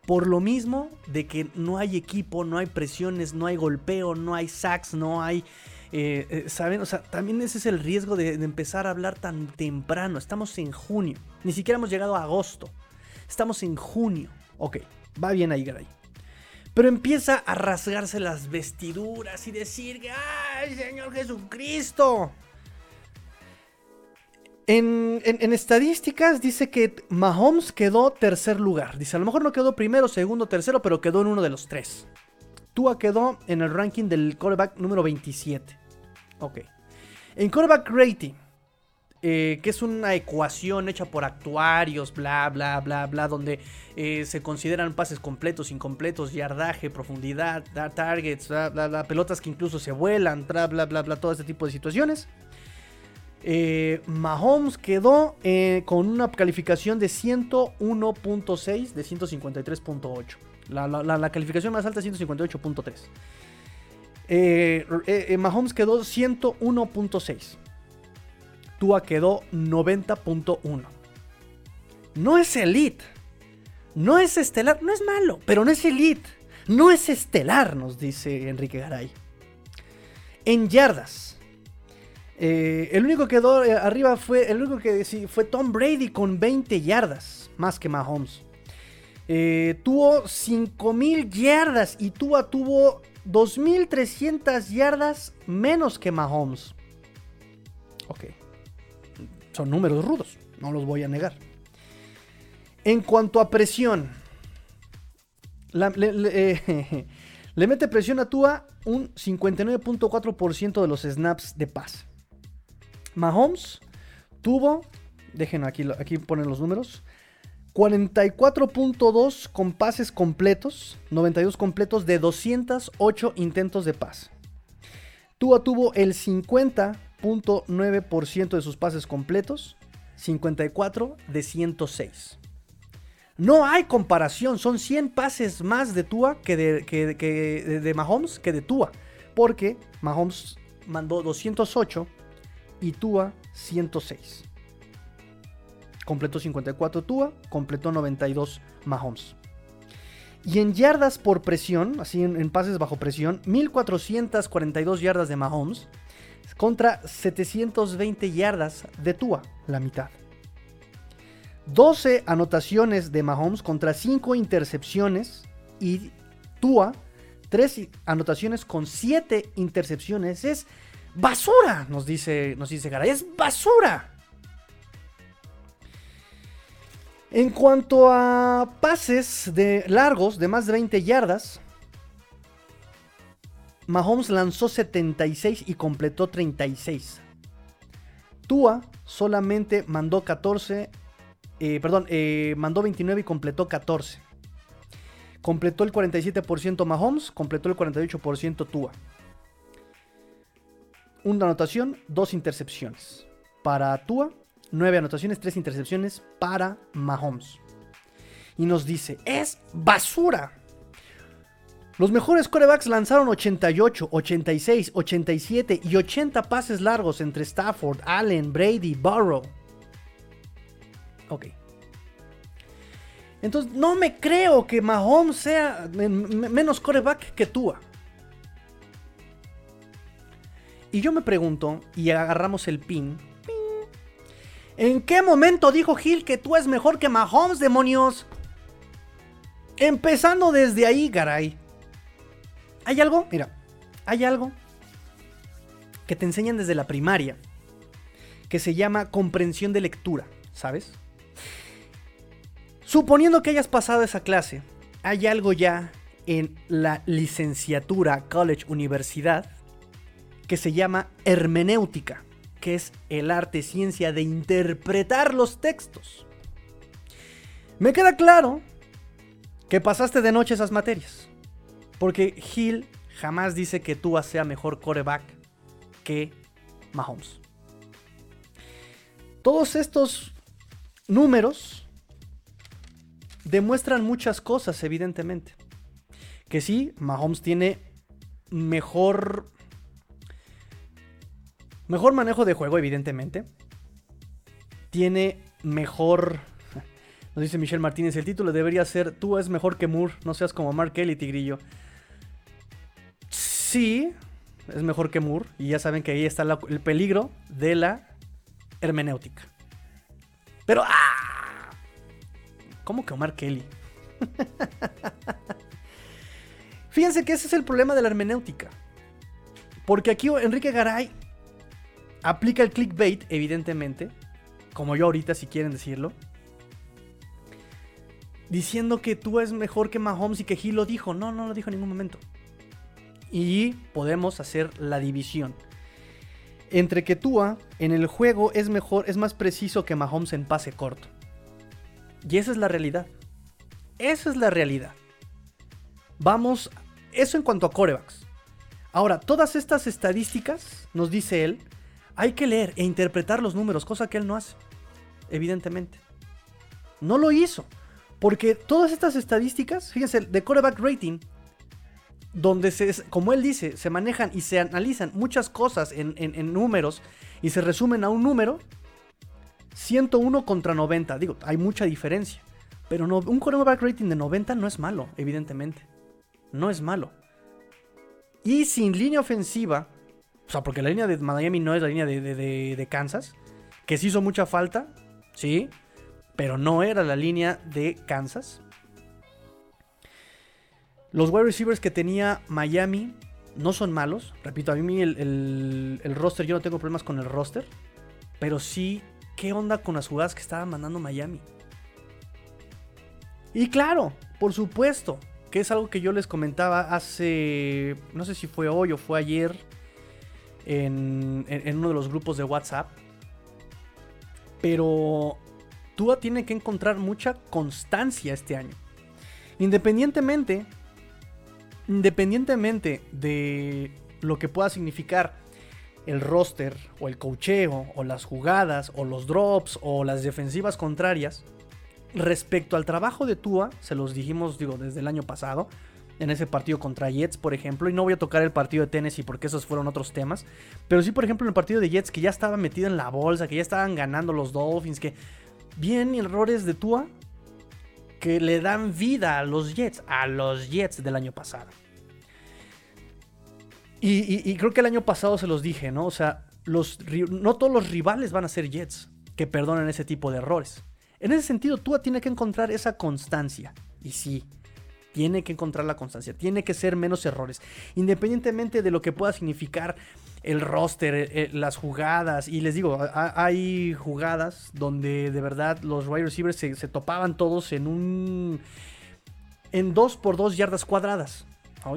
Por lo mismo de que no hay equipo, no hay presiones, no hay golpeo, no hay sacks, no hay... eh, eh, ¿Saben? O sea, también ese es el riesgo de, de empezar a hablar tan temprano. Estamos en junio. Ni siquiera hemos llegado a agosto. Estamos en junio. Ok, va bien ahí, Garay. Pero empieza a rasgarse las vestiduras y decir ¡ay, Señor Jesucristo! En, estadísticas dice que Mahomes quedó tercer lugar. Dice, a lo mejor no quedó primero, segundo, tercero, pero quedó en uno de los tres. Tua quedó en el ranking del quarterback número 27. Ok. En quarterback rating, eh, que es una ecuación hecha por actuarios, bla, bla, bla, bla, donde eh, se consideran pases completos, incompletos, yardaje, profundidad, da- targets, bla, pelotas que incluso se vuelan, bla, bla, bla, bla, todo este tipo de situaciones. Eh, Mahomes quedó eh, con una calificación de 101.6 de 153.8. La, calificación más alta es 158.3. Eh, eh, eh, Mahomes quedó 101.6. Tua quedó 90.1. No es elite. No es estelar. No es malo, pero no es elite. No es estelar, nos dice Enrique Garay. En yardas. Eh, el único que quedó eh, arriba fue. El único que fue Tom Brady con 20 yardas. Más que Mahomes. Eh, tuvo 5000 yardas. Y Tua tuvo 2300 yardas menos que Mahomes. Ok. Son números rudos. No los voy a negar. En cuanto a presión. la- le, mete presión a Tua un 59.4% de los snaps de paz. Mahomes tuvo, déjenme aquí, aquí ponen los números, 44.2 con pases completos, 92 completos de 208 intentos de paz. Tua tuvo el 50.9% de sus pases completos, 54 de 106. No hay comparación, son 100 pases más de Tua que de, que- de Mahomes que de Tua. Porque Mahomes mandó 208 y Tua 106. Completó 54 Tua, completó 92 Mahomes. Y en yardas por presión, así en, pases bajo presión, 1442 yardas de Mahomes, contra 720 yardas de Tua, la mitad. 12 anotaciones de Mahomes contra 5 intercepciones y Tua 3 anotaciones con 7 intercepciones. Es basura, nos dice, nos dice Garay, es basura. En cuanto a pases de largos de más de 20 yardas, Mahomes lanzó 76 y completó 36. Tua solamente mandó 14, eh, perdón, eh, mandó 29 y completó 14. Completó el 47% Mahomes, completó el 48% Tua. Una anotación, dos intercepciones. Para Tua, nueve anotaciones, tres intercepciones para Mahomes. Y nos dice, es basura. Los mejores corebacks lanzaron 88, 86, 87 y 80 pases largos entre Stafford, Allen, Brady, Burrow. Ok. Entonces, no me creo que Mahomes sea menos coreback que Tua. Y yo me pregunto, y agarramos el pin. ¿En qué momento dijo Gil que tú es mejor que Mahomes, demonios? Empezando desde ahí, caray. ¿Hay algo? Mira, hay algo que te enseñan desde la primaria que se llama comprensión de lectura, ¿sabes? Suponiendo que hayas pasado esa clase, hay algo ya en la licenciatura, college, universidad, que se llama hermenéutica, que es el arte, ciencia de interpretar los textos. Me queda claro que pasaste de noche esas materias. Porque Hill jamás dice que Tua sea mejor coreback que Mahomes. Todos estos números demuestran muchas cosas, evidentemente. Que sí, Mahomes tiene mejor. Mejor manejo de juego, evidentemente. Tiene mejor. Nos dice Michelle Martínez: el título debería ser Tú es mejor que Moore, no seas como Mark Kelly, Tigrillo. Sí, es mejor que Moore. Y ya saben que ahí está el peligro de la hermenéutica. Pero. ¡ah! ¿Cómo que Omar Kelly? Fíjense que ese es el problema de la hermenéutica. Porque aquí Enrique Garay aplica el clickbait, evidentemente. Como yo ahorita, si quieren decirlo. Diciendo que tú es mejor que Mahomes y que Gil lo dijo. No, no lo dijo en ningún momento. Y podemos hacer la división. Entre que Tua en el juego es mejor, es más preciso que Mahomes en pase corto. Y esa es la realidad. Esa es la realidad. Vamos, eso en cuanto a corebacks. Ahora, todas estas estadísticas, nos dice él, hay que leer e interpretar los números, cosa que él no hace, evidentemente. No lo hizo, porque todas estas estadísticas, fíjense, de coreback rating, donde, se, como él dice, se manejan y se analizan muchas cosas en, números y se resumen a un número, 101 contra 90. Digo, hay mucha diferencia. Pero no, un quarterback rating de 90 no es malo, evidentemente. No es malo. Y sin línea ofensiva, o sea, porque la línea de Miami no es la línea de, de Kansas, que sí hizo mucha falta, sí, pero no era la línea de Kansas. Los wide receivers que tenía Miami no son malos. Repito, a mí el, roster, yo no tengo problemas con el roster. Pero sí, ¿qué onda con las jugadas que estaba mandando Miami? Y claro, por supuesto, que es algo que yo les comentaba hace, no sé si fue hoy o fue ayer, en, uno de los grupos de WhatsApp. Pero Tua tiene que encontrar mucha constancia este año. Independientemente independientemente de lo que pueda significar el roster o el cocheo o las jugadas o los drops o las defensivas contrarias, respecto al trabajo de Tua, se los dijimos digo desde el año pasado, en ese partido contra Jets, por ejemplo, y no voy a tocar el partido de Tennessee porque esos fueron otros temas, pero sí, por ejemplo, en el partido de Jets que ya estaba metido en la bolsa, que ya estaban ganando los Dolphins, que bien errores de Tua, que le dan vida a los Jets, a los Jets del año pasado. Y, creo que el año pasado se los dije, ¿no? O sea, los, no todos los rivales van a ser Jets que perdonen ese tipo de errores. En ese sentido, Tua tiene que encontrar esa constancia. Y sí, tiene que encontrar la constancia, tiene que ser menos errores. Independientemente de lo que pueda significar el roster, eh, eh, las jugadas. Y les digo, ha- hay jugadas donde de verdad los wide receivers se, topaban todos en un. en 2 por 2 yardas cuadradas.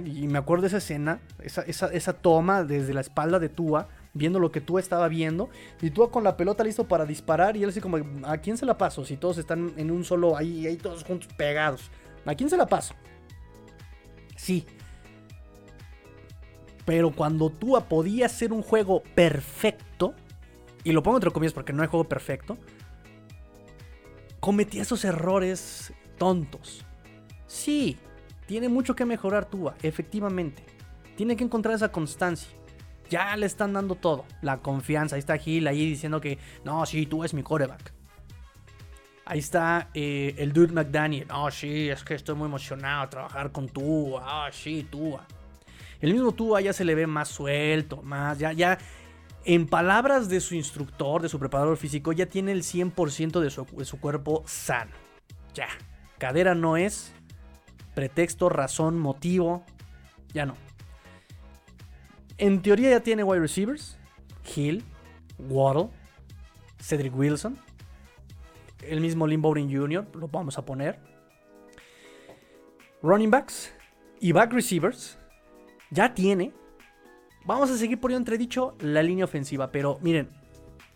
Y me acuerdo de esa escena, esa, esa, esa toma desde la espalda de Tua, viendo lo que Tua estaba viendo. Y Tua con la pelota listo para disparar. Y él así como, ¿a quién se la paso? Si todos están en un solo, ahí, ahí todos juntos pegados. ¿A quién se la paso? Sí. Pero cuando Tua podía hacer un juego perfecto, y lo pongo entre comillas porque no hay juego perfecto, cometía esos errores tontos. Sí, tiene mucho que mejorar Tua, efectivamente. Tiene que encontrar esa constancia. Ya le están dando todo. La confianza. Ahí está Gil ahí diciendo que no, sí, tú es mi coreback. Ahí está eh, el dude McDaniel. No, sí, es que estoy muy emocionado a trabajar con Tua. Ah, sí, Tua. El mismo Tua ya se le ve más suelto, más, ya, ya, en palabras de su instructor, de su preparador físico, ya tiene el 100% de su, de su cuerpo sano. Ya. Cadera no es pretexto, razón, motivo. Ya no. En teoría ya tiene wide receivers. Hill, Waddle, Cedric Wilson. El mismo Lynn Bowden Jr. Lo vamos a poner. Running backs y back receivers. Ya tiene. Vamos a seguir poniendo entredicho la línea ofensiva. Pero miren,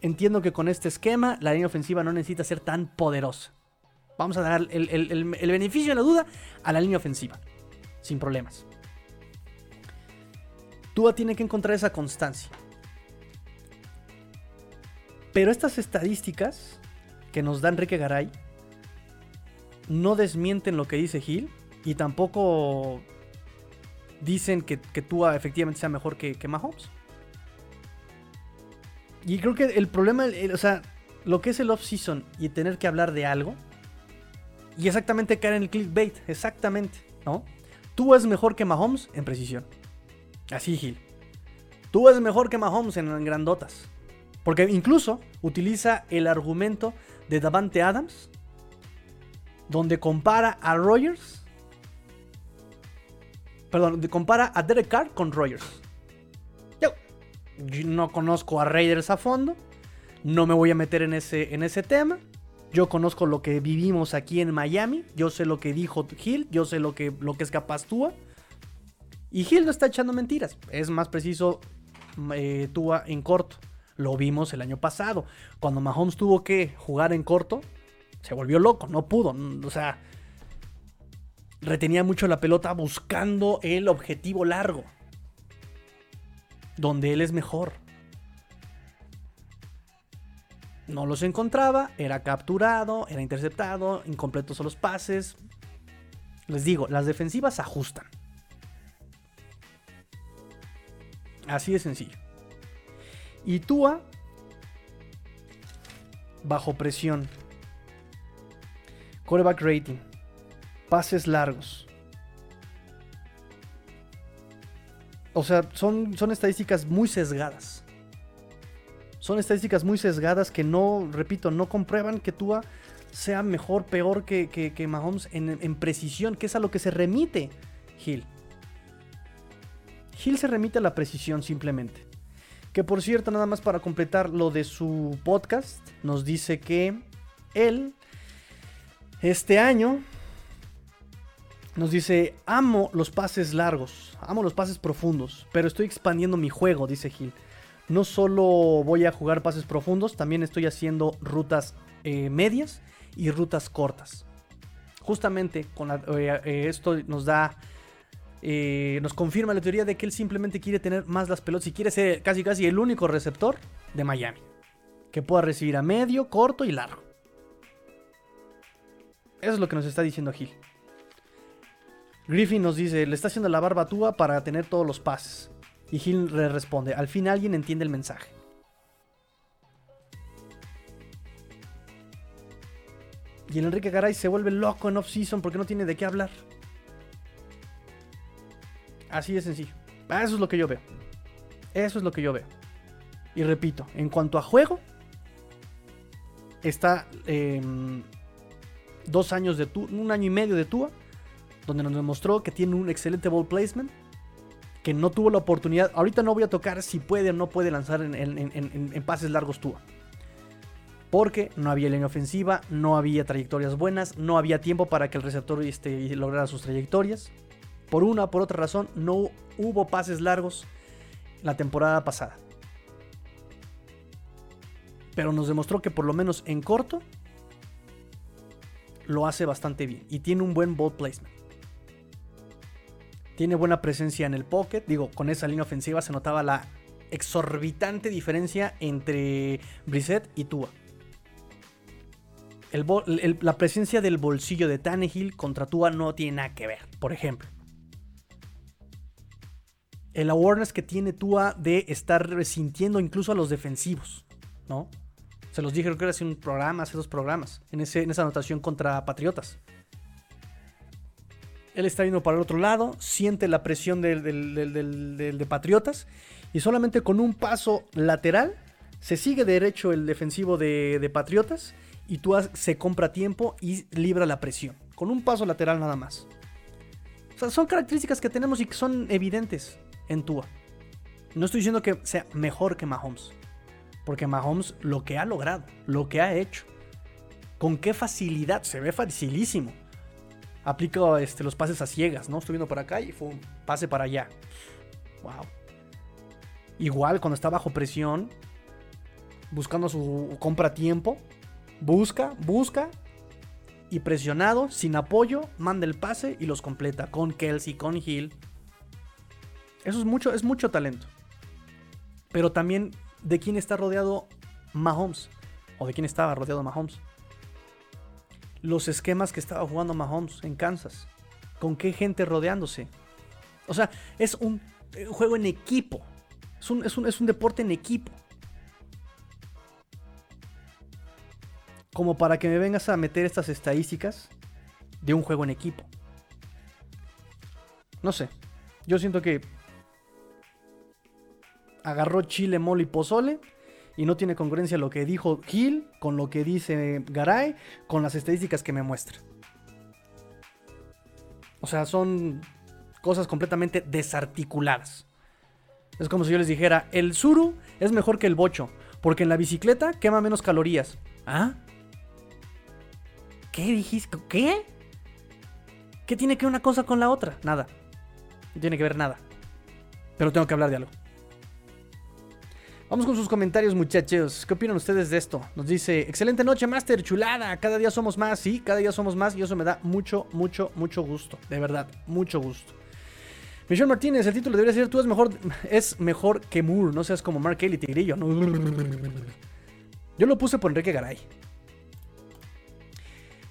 entiendo que con este esquema la línea ofensiva no necesita ser tan poderosa. Vamos a dar el, el- el- el beneficio de la duda a la línea ofensiva. Sin problemas. Tua tiene que encontrar esa constancia. Pero estas estadísticas que nos da Enrique Garay no desmienten lo que dice Gil y tampoco dicen que, que Tua efectivamente sea mejor que, que Mahomes. Y creo que el problema, o sea, lo que es el off-season y tener que hablar de algo y exactamente caer en el clickbait, exactamente, ¿no? Tua es mejor que Mahomes en precisión. Así, Gil. Tú es mejor que Mahomes en grandotas. Porque incluso utiliza el argumento de Davante Adams, donde compara a Rogers. Perdón, de- compara a Derek Carr con Rogers. Yo, yo no conozco a Raiders a fondo. No me voy a meter en ese, en ese tema. Yo conozco lo que vivimos aquí en Miami. Yo sé lo que dijo Hill. Yo sé lo que, lo que es capaz Tua. Y Hill no está echando mentiras. Es más preciso eh, Tua en corto. Lo vimos el año pasado. Cuando Mahomes tuvo que jugar en corto, se volvió loco. No pudo. O sea, retenía mucho la pelota buscando el objetivo largo. Donde él es mejor. No los encontraba, era capturado, era interceptado, incompletos son los pases. Les digo, las defensivas ajustan. Así de sencillo. Y Tua, bajo presión. Quarterback rating. Pases largos. O sea, son, son estadísticas muy sesgadas. Son estadísticas muy sesgadas que no, repito, no comprueban que Tua sea mejor, peor que, que, Mahomes en, en precisión, que es a lo que se remite Hill. Hill se remite a la precisión simplemente. Que por cierto, nada más para completar lo de su podcast, nos dice que él, este año, nos dice, amo los pases largos, amo los pases profundos, pero estoy expandiendo mi juego, dice Hill. No solo voy a jugar pases profundos, también estoy haciendo rutas eh, medias y rutas cortas. Justamente con eh, eh, esto nos da eh, nos confirma la teoría de que él simplemente quiere tener más las pelotas y quiere ser casi casi el único receptor de Miami. Que pueda recibir a medio, corto y largo. Eso es lo que nos está diciendo Gil. Griffin nos dice, le está haciendo la barba a Tua para tener todos los pases. Y Gil le responde, al fin alguien entiende el mensaje. Y el Enrique Garay se vuelve loco en off-season porque no tiene de qué hablar. Así de sencillo. Ah, Eso es lo que yo veo. Eso es lo que yo veo. Y repito, en cuanto a juego, está em, dos años de Tua, un año y medio de Tua, donde nos demostró que tiene un excelente ball placement, que no tuvo la oportunidad. Ahorita no voy a tocar si puede o no puede lanzar en pases largos Tua. Porque no había línea ofensiva, no había trayectorias buenas, no había tiempo para que el receptor este, lograra sus trayectorias. Por una o por otra razón, no hubo pases largos la temporada pasada. Pero nos demostró que por lo menos en corto lo hace bastante bien. Y tiene un buen ball placement. Tiene buena presencia en el pocket. Digo, con esa línea ofensiva se notaba la exorbitante diferencia entre Brissett y Tua. La presencia del bolsillo de Tannehill contra Tua no tiene nada que ver, por ejemplo. El awareness que tiene Tua de estar resintiendo incluso a los defensivos, ¿no? Se los dije, creo que era hace un programa, hace dos programas, en, esa anotación contra Patriotas. Él está yendo para el otro lado, siente la presión del de Patriotas y solamente con un paso lateral se sigue derecho el defensivo de, de Patriotas y Tua se compra tiempo y libra la presión. Con un paso lateral nada más. O sea, son características que tenemos y que son evidentes en Tua. No estoy diciendo que sea mejor que Mahomes. Porque Mahomes lo que ha logrado, lo que ha hecho, con qué facilidad, se ve facilísimo. Aplica este, los pases a ciegas, ¿no? Estoy viendo por acá y fue un pase para allá. Wow. Igual cuando está bajo presión, buscando su compra tiempo, busca, busca y presionado, sin apoyo, manda el pase y los completa con Kelsey, con Hill. Eso es mucho, es mucho talento. Pero también de quién está rodeado Mahomes. O de quién estaba rodeado Mahomes. Los esquemas que estaba jugando Mahomes en Kansas. Con qué gente rodeándose. O sea, es un eh, juego en equipo. Es un, es un- es un deporte en equipo. Como para que me vengas a meter estas estadísticas de un juego en equipo. No sé. Yo siento que agarró chile, mole y pozole y no tiene congruencia lo que dijo Gil con lo que dice Garay con las estadísticas que me muestra. O sea, son cosas completamente desarticuladas. Es como si yo les dijera, el Zuru es mejor que el Bocho, porque en la bicicleta quema menos calorías. ¿Ah? ¿Qué dijiste? ¿Qué? ¿Qué tiene que ver una cosa con la otra? Nada. No tiene que ver nada. Pero tengo que hablar de algo. Vamos con sus comentarios, muchachos. ¿Qué opinan ustedes de esto? Nos dice, excelente noche, Master, chulada. Cada día somos más, sí, cada día somos más y eso me da mucho, mucho, mucho gusto. De verdad, mucho gusto. Michelle Martínez, el título debería ser Tú es mejor, es mejor que Moore, no seas como Mark Kelly, tigrillo. No. Yo lo puse por Enrique Garay.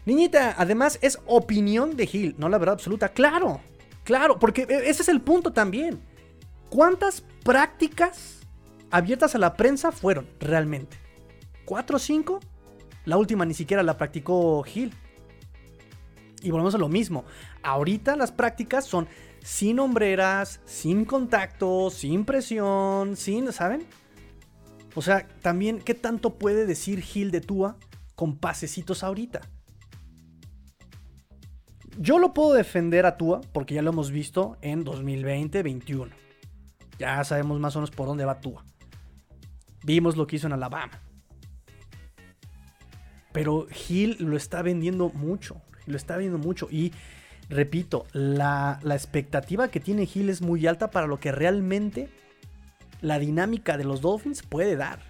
Niñita, además es opinión de Gil, no la verdad absoluta. Claro, claro, porque e, ese es el punto también. ¿Cuántas prácticas abiertas a la prensa fueron realmente? ¿Cuatro o cinco? La última ni siquiera la practicó Gil. Y volvemos a lo mismo. Ahorita las prácticas son sin hombreras, sin contacto, sin presión, sin, ¿saben? O sea, también, ¿qué tanto puede decir Gil de Tua con pasecitos ahorita? Yo lo puedo defender a Tua porque ya lo hemos visto en 2020-21. Ya sabemos más o menos por dónde va Tua. Vimos lo que hizo en Alabama. Pero Gil lo está vendiendo mucho. Lo está vendiendo mucho. Y repito, la, la expectativa que tiene Gil es muy alta para lo que realmente la dinámica de los Dolphins puede dar.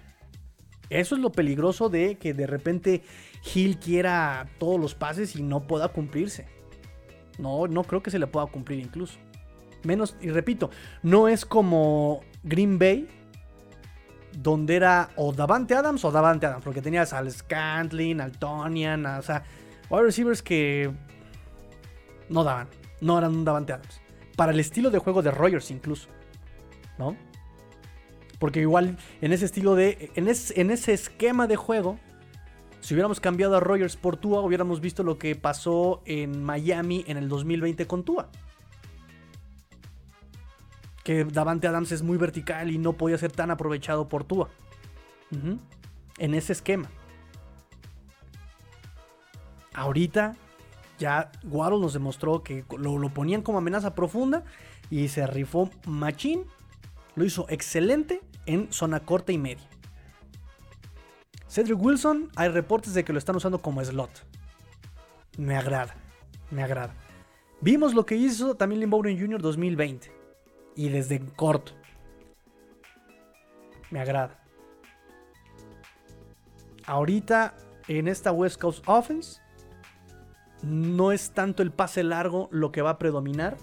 Eso es lo peligroso de que de repente Gil quiera todos los pases y no pueda cumplirse. No, no creo que se le pueda cumplir incluso. Menos, y repito, no es como Green Bay, donde era o Davante Adams o Davante Adams, porque tenías al Scantling, al Tonian, o sea, wide receivers que no daban, no eran un Davante Adams. Para el estilo de juego de Rogers incluso, ¿no? Porque igual en ese estilo de, en, es- en ese esquema de juego, si hubiéramos cambiado a Rogers por Tua, hubiéramos visto lo que pasó en Miami en el 2020 con Tua. Que Davante Adams es muy vertical y no podía ser tan aprovechado por Tua. En ese esquema. Ahorita ya Waddle nos demostró que lo, lo ponían como amenaza profunda y se rifó Machín. Lo hizo excelente en zona corta y media. Cedric Wilson, hay reportes de que lo están usando como slot. Me agrada, me agrada. Vimos lo que hizo también Lynn Bowden Jr. 2020. Y desde corto. Me agrada. Ahorita en esta West Coast Offense no es tanto el pase largo lo que va a predominar.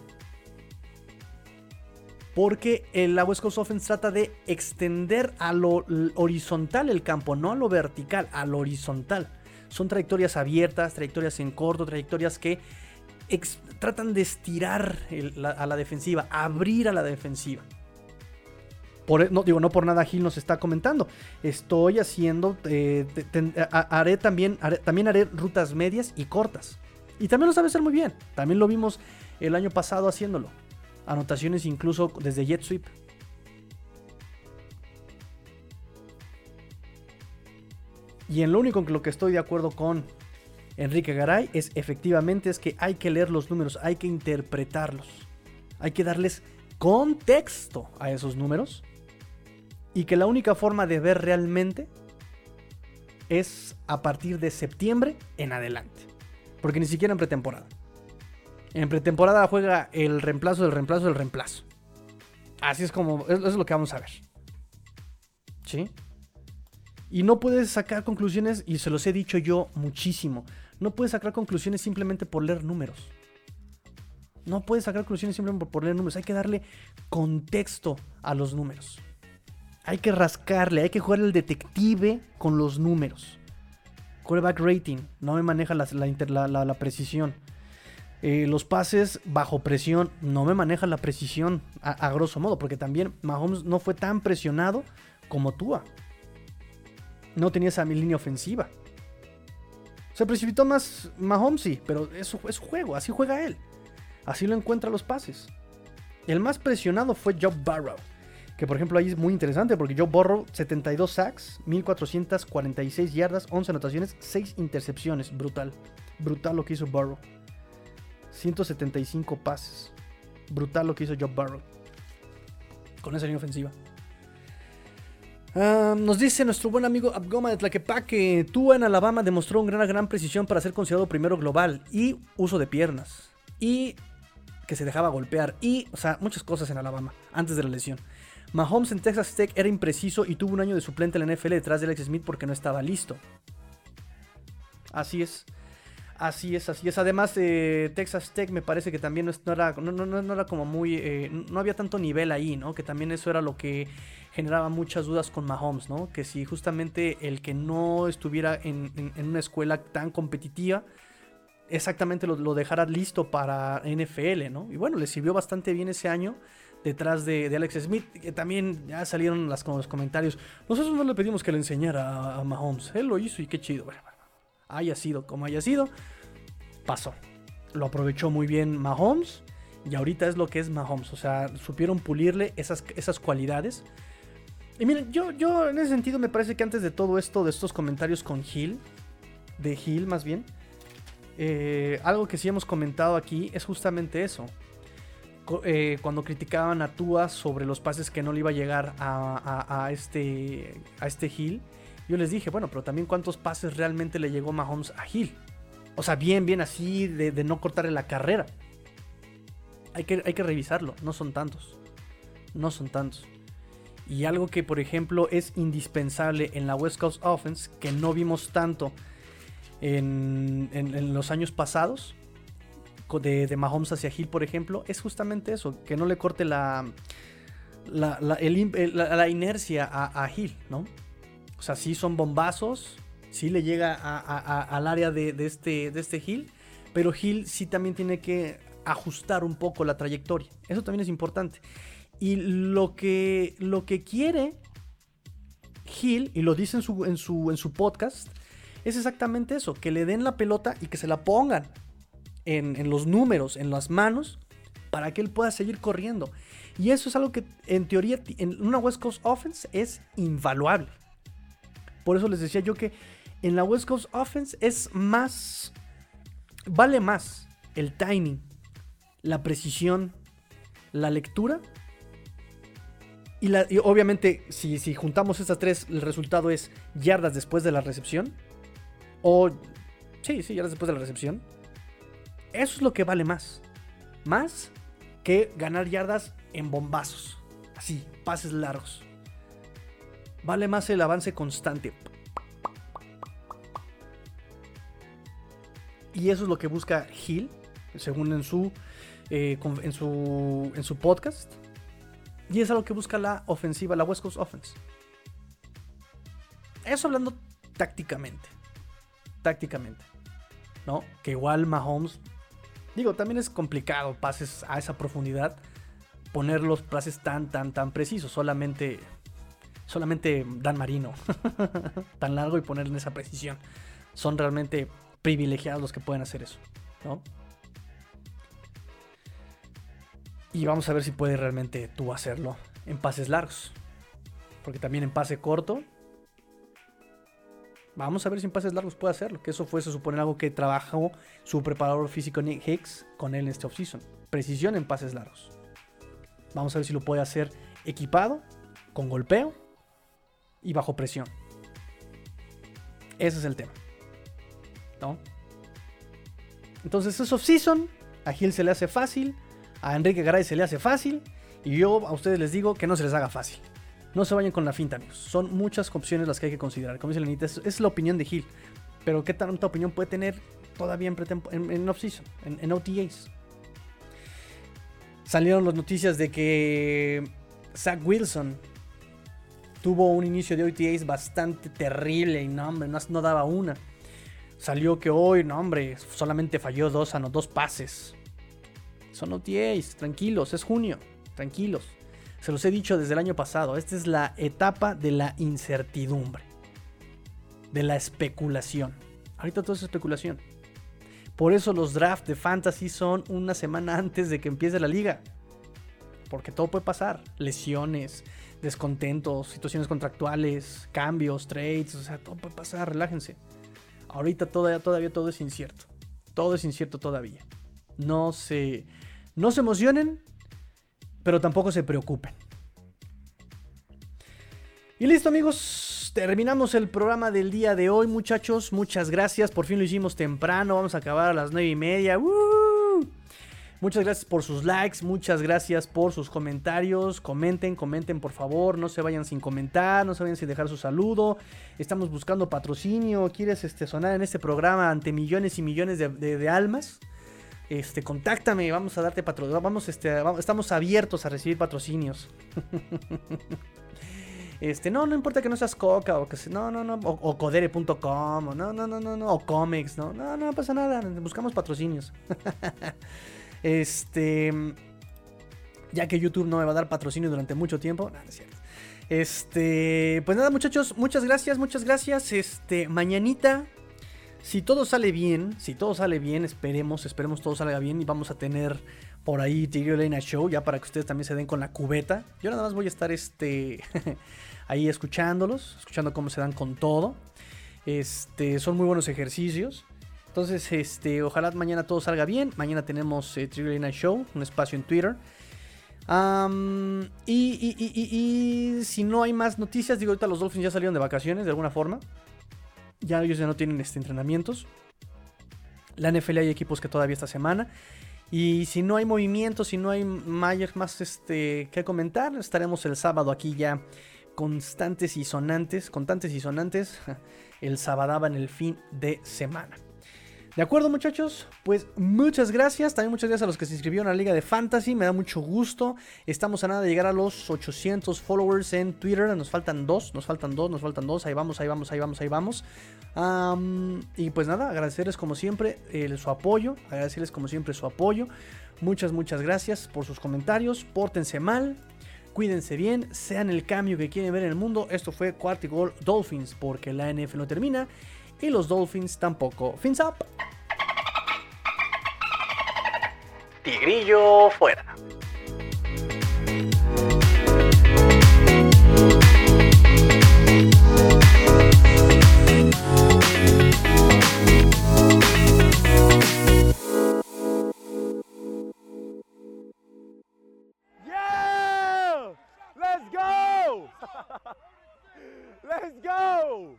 Porque en la West Coast Offense trata de extender a lo horizontal el campo, no a lo vertical, a lo horizontal. Son trayectorias abiertas, trayectorias en corto, trayectorias que tratan de estirar a la defensiva, abrir a la defensiva. E- no, digo, no por nada Gil nos está comentando. Estoy haciendo. eh, haré también. haré- también haré rutas medias y cortas. Y también lo sabe hacer muy bien. También lo vimos el año pasado haciéndolo. Anotaciones incluso desde jet sweep. Y en lo único en lo que estoy de acuerdo con Enrique Garay es efectivamente es que hay que leer los números, hay que interpretarlos. Hay que darles contexto a esos números. Y que la única forma de ver realmente es a partir de septiembre en adelante. Porque ni siquiera en pretemporada. En pretemporada juega el reemplazo del reemplazo del reemplazo. Así es como. Eso es lo que vamos a ver. ¿Sí? Y no puedes sacar conclusiones, y se los he dicho yo muchísimo. No puedes sacar conclusiones simplemente por leer números. No puedes sacar conclusiones simplemente por leer números. Hay que darle contexto a los números. Hay que rascarle, hay que jugar el detective con los números. Quarterback rating, no me maneja la, precisión. Eh, los pases bajo presión, no me maneja la precisión a, a grosso modo, porque también Mahomes no fue tan presionado como Tua. No tenía esa línea ofensiva. Se precipitó más Mahomes, sí, pero es su, es juego, así juega él. Así lo encuentra los pases. El más presionado fue Joe Burrow. Que por ejemplo ahí es muy interesante porque Joe Burrow, 72 sacks, 1446 yardas, 11 anotaciones, 6 intercepciones. Brutal. Brutal lo que hizo Burrow. 175 pases. Brutal lo que hizo Joe Burrow. Con esa línea ofensiva. Ah, nos dice nuestro buen amigo Abgoma de Tlaquepaque que Tua en Alabama demostró una gran, gran precisión para ser considerado primero global y uso de piernas. Y que se dejaba golpear. Y, o sea, muchas cosas en Alabama antes de la lesión. Mahomes en Texas Tech era impreciso y tuvo un año de suplente en la NFL detrás de Alex Smith porque no estaba listo. Así es. Así es, así es. Además, eh, Texas Tech me parece que también no, era, no, era como muy. eh, no había tanto nivel ahí, ¿no? Que también eso era lo que generaba muchas dudas con Mahomes, ¿no? Que si justamente el que no estuviera en, una escuela tan competitiva, exactamente lo, lo dejara listo para NFL, ¿no? Y bueno, le sirvió bastante bien ese año detrás de, de Alex Smith, que también ya salieron las, los comentarios. Nosotros no le pedimos que le enseñara a, a Mahomes, él lo hizo y qué chido. Bueno, bueno, haya sido como haya sido, pasó. Lo aprovechó muy bien Mahomes y ahorita es lo que es Mahomes. O sea, supieron pulirle esas, esas cualidades. Y miren, yo, yo en ese sentido me parece que antes de todo esto, de estos comentarios con Hill, de Hill más bien, eh, algo que sí hemos comentado aquí es justamente eso. Eh, cuando criticaban a Tua sobre los pases que no le iba a llegar a, a- a este, a este Hill, yo les dije, bueno, pero también cuántos pases realmente le llegó Mahomes a Hill. O sea, bien, bien así, de, de no cortarle la carrera. Hay que, hay que revisarlo, no son tantos. No son tantos. Y algo que, por ejemplo, es indispensable en la West Coast Offense, que no vimos tanto en, en- los años pasados, de, Mahomes hacia Hill, por ejemplo, es justamente eso, que no le corte la, la, el la inercia a, a Hill, ¿no? O sea, sí son bombazos, sí le llega al área de, este, de este Hill, pero Hill sí también tiene que ajustar un poco la trayectoria. Eso también es importante. Y lo que, lo que quiere Hill, y lo dice en su, en, su, en su podcast, es exactamente eso, que le den la pelota y que se la pongan en los números, en las manos, para que él pueda seguir corriendo. Y eso es algo que en teoría en una West Coast Offense es invaluable. Por eso les decía yo que en la West Coast Offense es más, vale más el timing, la precisión, la lectura. Y, obviamente si, si juntamos estas tres, el resultado es yardas después de la recepción. O... Sí, sí, yardas después de la recepción. Eso es lo que vale más. Más que ganar yardas en bombazos. Así, pases largos. Vale más el avance constante. Y eso es lo que busca Hill, según en su, eh, en su, en su podcast. Y es algo que busca la ofensiva, la West Coast Offense. Eso hablando tácticamente. Tácticamente. ¿No? Que igual Mahomes. Digo, también es complicado pases a esa profundidad. Poner los pases tan, tan, tan precisos. Solamente. Solamente Dan Marino. tan largo y poner en esa precisión. Son realmente privilegiados los que pueden hacer eso, ¿no? Y vamos a ver si puede realmente tú hacerlo en pases largos. Porque también en pase corto. Vamos a ver si en pases largos puede hacerlo. Que eso fue, se supone, algo que trabajó su preparador físico Nick Hicks con él en este offseason. Precisión en pases largos. Vamos a ver si lo puede hacer equipado, con golpeo y bajo presión. Ese es el tema. ¿no? Entonces es off-season, a Gil se le hace fácil, a Enrique Garay se le hace fácil, y yo a ustedes les digo que no se les haga fácil. No se vayan con la finta. Son muchas opciones las que hay que considerar. Como dice Lenita, es, la opinión de Gil. Pero ¿qué tanta opinión puede tener todavía en, en, off-season, en, en OTAs? Salieron las noticias de que Zach Wilson tuvo un inicio de OTAs bastante terrible y no, hombre, no daba una. Salió que hoy, no hombre, solamente falló dos, dos pases. Son OTAs, tranquilos, es junio, tranquilos. Se los he dicho desde el año pasado, esta es la etapa de la incertidumbre, de la especulación. Ahorita todo es especulación. Por eso los drafts de fantasy son una semana antes de que empiece la liga. Porque todo puede pasar. Lesiones, descontentos, situaciones contractuales, cambios, trades, o sea, todo puede pasar, relájense. Ahorita todavía, todo es incierto. Todo es incierto todavía. No se, no se emocionen, pero tampoco se preocupen. Y listo amigos, terminamos el programa del día de hoy muchachos. Muchas gracias, por fin lo hicimos temprano. Vamos a acabar a las 9 y media. Muchas gracias por sus likes, muchas gracias por sus comentarios. Comenten, comenten por favor, no se vayan sin comentar, no se vayan sin dejar su saludo. Estamos buscando patrocinio, quieres este, sonar en este programa ante millones y millones de, almas. Este, contáctame, vamos a darte patrocinio, vamos, este, estamos abiertos a recibir patrocinios. Este, no, no importa que no seas Coca o que no, no, no, o, codere.com, no, no, no, no, no, o comics, no, no, no pasa nada, buscamos patrocinios. Este. Ya que YouTube no me va a dar patrocinio durante mucho tiempo. Nada, es cierto. Este. Pues nada, muchachos. Muchas gracias, muchas gracias. Este. Mañanita. Si todo sale bien, si todo sale bien, esperemos, esperemos todo salga bien y vamos a tener por ahí Tigre Lena Show, ya para que ustedes también se den con la cubeta. Yo nada más voy a estar este ahí escuchándolos, escuchando cómo se dan con todo. Este, son muy buenos ejercicios. Entonces, este, ojalá mañana todo salga bien. Mañana tenemos eh, Trigger Night Show, un espacio en Twitter. y, si no hay más noticias, digo, ahorita los Dolphins ya salieron de vacaciones de alguna forma. Ya ellos ya no tienen este, entrenamientos. La NFL hay equipos que todavía esta semana. Y si no hay movimiento, si no hay más este, que comentar, estaremos el sábado aquí ya constantes y sonantes, constantes y sonantes, el sábado en el fin de semana. De acuerdo, muchachos, pues muchas gracias. También muchas gracias a los que se inscribieron a la Liga de Fantasy. Me da mucho gusto. Estamos a nada de llegar a los 800 followers en Twitter. Nos faltan dos, nos faltan dos, nos faltan dos. Ahí vamos, ahí vamos, ahí vamos, ahí vamos. y pues nada, agradecerles como siempre su apoyo. Agradecerles como siempre su apoyo. Muchas, muchas gracias por sus comentarios. Pórtense mal. Cuídense bien, sean el cambio que quieren ver en el mundo. Esto fue Quartigol Dolphins porque la NF no termina y los Dolphins tampoco. Fins up. Tigrillo fuera. Yeah! Let's go! Let's go!